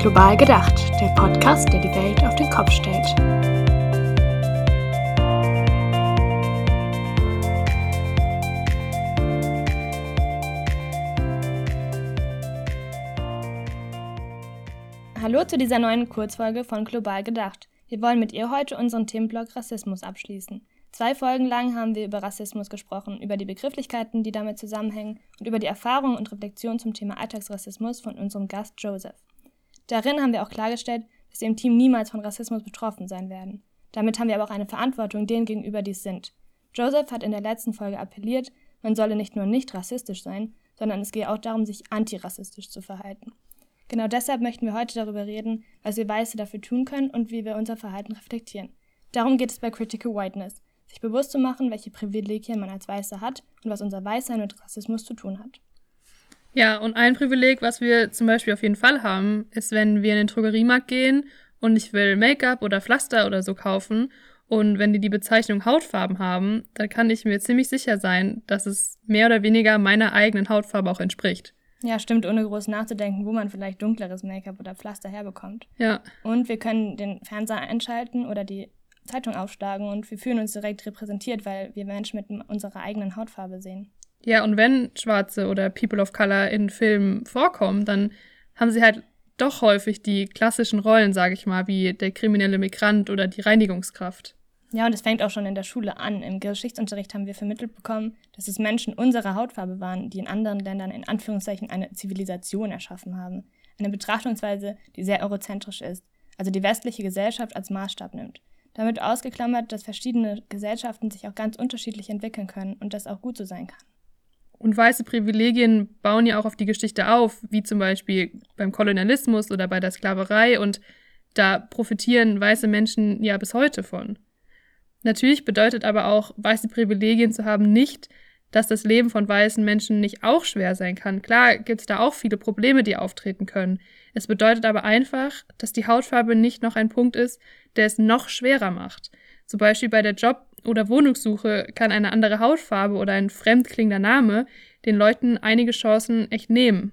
Global gedacht, der Podcast, der die Welt auf den Kopf stellt. Hallo zu dieser neuen Kurzfolge von Global gedacht. Wir wollen mit ihr heute unseren Themenblock Rassismus abschließen. Zwei Folgen lang haben wir über Rassismus gesprochen, über die Begrifflichkeiten, die damit zusammenhängen und über die Erfahrungen und Reflexionen zum Thema Alltagsrassismus von unserem Gast Joseph. Darin haben wir auch klargestellt, dass wir im Team niemals von Rassismus betroffen sein werden. Damit haben wir aber auch eine Verantwortung denen gegenüber, die es sind. Joseph hat in der letzten Folge appelliert, man solle nicht nur nicht rassistisch sein, sondern es gehe auch darum, sich antirassistisch zu verhalten. Genau deshalb möchten wir heute darüber reden, was wir Weiße dafür tun können und wie wir unser Verhalten reflektieren. Darum geht es bei Critical Whiteness, sich bewusst zu machen, welche Privilegien man als Weiße hat und was unser Weißsein mit Rassismus zu tun hat. Ja, und ein Privileg, was wir zum Beispiel auf jeden Fall haben, ist, wenn wir in den Drogeriemarkt gehen und ich will Make-up oder Pflaster oder so kaufen und wenn die die Bezeichnung Hautfarben haben, dann kann ich mir ziemlich sicher sein, dass es mehr oder weniger meiner eigenen Hautfarbe auch entspricht. Ja, stimmt, ohne groß nachzudenken, wo man vielleicht dunkleres Make-up oder Pflaster herbekommt. Ja. Und wir können den Fernseher einschalten oder die Zeitung aufschlagen und wir fühlen uns direkt repräsentiert, weil wir Menschen mit unserer eigenen Hautfarbe sehen. Ja, und wenn Schwarze oder People of Color in Filmen vorkommen, dann haben sie halt doch häufig die klassischen Rollen, sage ich mal, wie der kriminelle Migrant oder die Reinigungskraft. Ja, und es fängt auch schon in der Schule an. Im Geschichtsunterricht haben wir vermittelt bekommen, dass es Menschen unserer Hautfarbe waren, die in anderen Ländern in Anführungszeichen eine Zivilisation erschaffen haben. Eine Betrachtungsweise, die sehr eurozentrisch ist, also die westliche Gesellschaft als Maßstab nimmt. Damit ausgeklammert, dass verschiedene Gesellschaften sich auch ganz unterschiedlich entwickeln können und das auch gut so sein kann. Und weiße Privilegien bauen ja auch auf die Geschichte auf, wie zum Beispiel beim Kolonialismus oder bei der Sklaverei. Und da profitieren weiße Menschen ja bis heute von. Natürlich bedeutet aber auch, weiße Privilegien zu haben, nicht, dass das Leben von weißen Menschen nicht auch schwer sein kann. Klar gibt es da auch viele Probleme, die auftreten können. Es bedeutet aber einfach, dass die Hautfarbe nicht noch ein Punkt ist, der es noch schwerer macht. Zum Beispiel bei der Job- oder Wohnungssuche kann eine andere Hautfarbe oder ein fremdklingender Name den Leuten einige Chancen echt nehmen.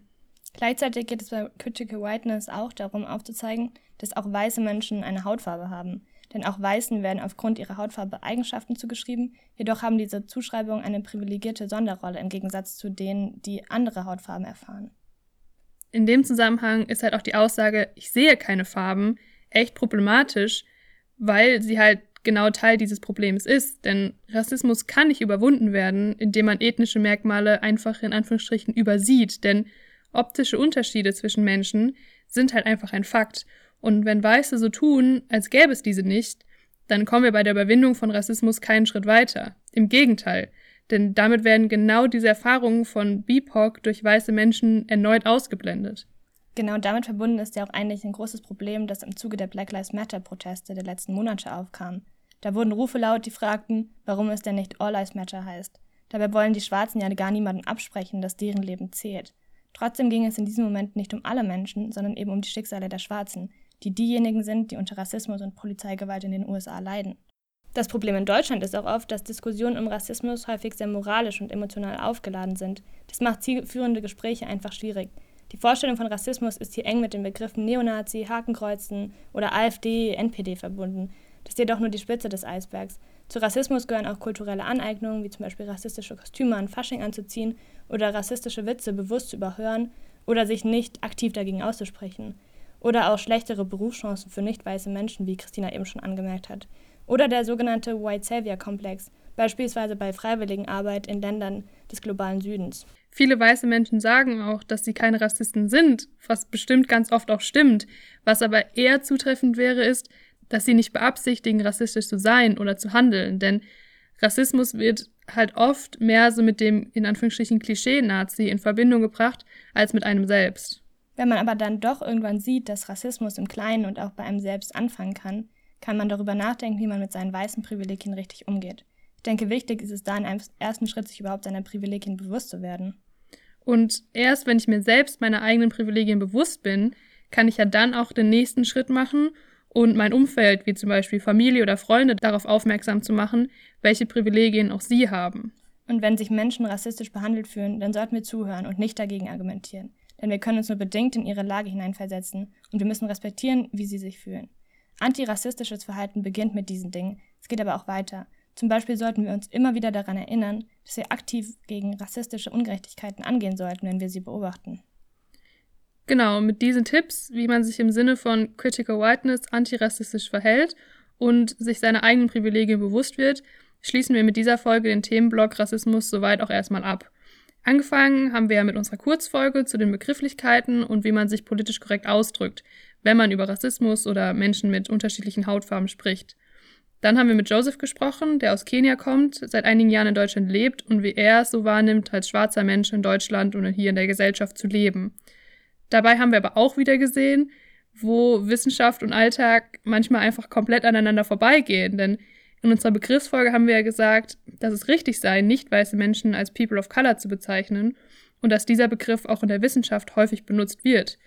Gleichzeitig geht es bei Critical Whiteness auch darum aufzuzeigen, dass auch weiße Menschen eine Hautfarbe haben. Denn auch Weißen werden aufgrund ihrer Hautfarbe Eigenschaften zugeschrieben, jedoch haben diese Zuschreibungen eine privilegierte Sonderrolle im Gegensatz zu denen, die andere Hautfarben erfahren. In dem Zusammenhang ist halt auch die Aussage, ich sehe keine Farben, echt problematisch, weil sie halt genau Teil dieses Problems ist. Denn Rassismus kann nicht überwunden werden, indem man ethnische Merkmale einfach in Anführungsstrichen übersieht. Denn optische Unterschiede zwischen Menschen sind halt einfach ein Fakt. Und wenn Weiße so tun, als gäbe es diese nicht, dann kommen wir bei der Überwindung von Rassismus keinen Schritt weiter. Im Gegenteil. Denn damit werden genau diese Erfahrungen von BIPOC durch weiße Menschen erneut ausgeblendet. Genau damit verbunden ist ja auch eigentlich ein großes Problem, das im Zuge der Black Lives Matter-Proteste der letzten Monate aufkam. Da wurden Rufe laut, die fragten, warum es denn nicht All Lives Matter heißt. Dabei wollen die Schwarzen ja gar niemandem absprechen, dass deren Leben zählt. Trotzdem ging es in diesem Moment nicht um alle Menschen, sondern eben um die Schicksale der Schwarzen, die diejenigen sind, die unter Rassismus und Polizeigewalt in den USA leiden. Das Problem in Deutschland ist auch oft, dass Diskussionen um Rassismus häufig sehr moralisch und emotional aufgeladen sind. Das macht zielführende Gespräche einfach schwierig. Die Vorstellung von Rassismus ist hier eng mit den Begriffen Neonazi, Hakenkreuzen oder AfD, NPD verbunden, das ist jedoch nur die Spitze des Eisbergs. Zu Rassismus gehören auch kulturelle Aneignungen, wie zum Beispiel rassistische Kostüme an Fasching anzuziehen oder rassistische Witze bewusst zu überhören oder sich nicht aktiv dagegen auszusprechen. Oder auch schlechtere Berufschancen für nicht weiße Menschen, wie Christina eben schon angemerkt hat. Oder der sogenannte White Savior Komplex, beispielsweise bei Freiwilligenarbeit in Ländern des globalen Südens. Viele weiße Menschen sagen auch, dass sie keine Rassisten sind, was bestimmt ganz oft auch stimmt. Was aber eher zutreffend wäre, ist, dass sie nicht beabsichtigen, rassistisch zu sein oder zu handeln, denn Rassismus wird halt oft mehr so mit dem in Anführungsstrichen Klischee-Nazi in Verbindung gebracht als mit einem selbst. Wenn man aber dann doch irgendwann sieht, dass Rassismus im Kleinen und auch bei einem selbst anfangen kann, kann man darüber nachdenken, wie man mit seinen weißen Privilegien richtig umgeht. Ich denke, wichtig ist es da in einem ersten Schritt, sich überhaupt seiner Privilegien bewusst zu werden. Und erst wenn ich mir selbst meiner eigenen Privilegien bewusst bin, kann ich ja dann auch den nächsten Schritt machen und mein Umfeld, wie zum Beispiel Familie oder Freunde, darauf aufmerksam zu machen, welche Privilegien auch sie haben. Und wenn sich Menschen rassistisch behandelt fühlen, dann sollten wir zuhören und nicht dagegen argumentieren. Denn wir können uns nur bedingt in ihre Lage hineinversetzen und wir müssen respektieren, wie sie sich fühlen. Antirassistisches Verhalten beginnt mit diesen Dingen, es geht aber auch weiter. Zum Beispiel sollten wir uns immer wieder daran erinnern, dass wir aktiv gegen rassistische Ungerechtigkeiten angehen sollten, wenn wir sie beobachten. Genau, mit diesen Tipps, wie man sich im Sinne von Critical Whiteness antirassistisch verhält und sich seiner eigenen Privilegien bewusst wird, schließen wir mit dieser Folge den Themenblock Rassismus soweit auch erstmal ab. Angefangen haben wir ja mit unserer Kurzfolge zu den Begrifflichkeiten und wie man sich politisch korrekt ausdrückt, wenn man über Rassismus oder Menschen mit unterschiedlichen Hautfarben spricht. Dann haben wir mit Joseph gesprochen, der aus Kenia kommt, seit einigen Jahren in Deutschland lebt und wie er es so wahrnimmt, als schwarzer Mensch in Deutschland und hier in der Gesellschaft zu leben. Dabei haben wir aber auch wieder gesehen, wo Wissenschaft und Alltag manchmal einfach komplett aneinander vorbeigehen, denn in unserer Begriffsfolge haben wir ja gesagt, dass es richtig sei, nicht weiße Menschen als People of Color zu bezeichnen und dass dieser Begriff auch in der Wissenschaft häufig benutzt wird.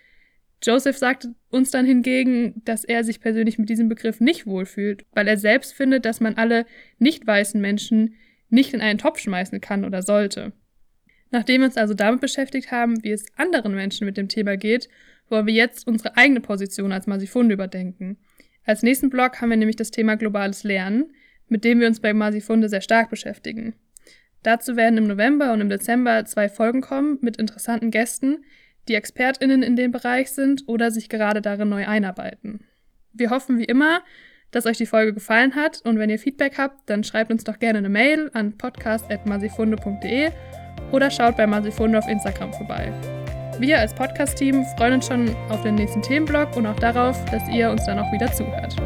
Joseph sagte uns dann hingegen, dass er sich persönlich mit diesem Begriff nicht wohlfühlt, weil er selbst findet, dass man alle nicht weißen Menschen nicht in einen Topf schmeißen kann oder sollte. Nachdem wir uns also damit beschäftigt haben, wie es anderen Menschen mit dem Thema geht, wollen wir jetzt unsere eigene Position als Masifunde überdenken. Als nächsten Block haben wir nämlich das Thema globales Lernen, mit dem wir uns bei Masifunde sehr stark beschäftigen. Dazu werden im November und im Dezember zwei Folgen kommen mit interessanten Gästen, die ExpertInnen in dem Bereich sind oder sich gerade darin neu einarbeiten. Wir hoffen wie immer, dass euch die Folge gefallen hat und wenn ihr Feedback habt, dann schreibt uns doch gerne eine Mail an podcast.masifunde.de oder schaut bei Masifunde auf Instagram vorbei. Wir als Podcast-Team freuen uns schon auf den nächsten Themenblock und auch darauf, dass ihr uns dann auch wieder zuhört.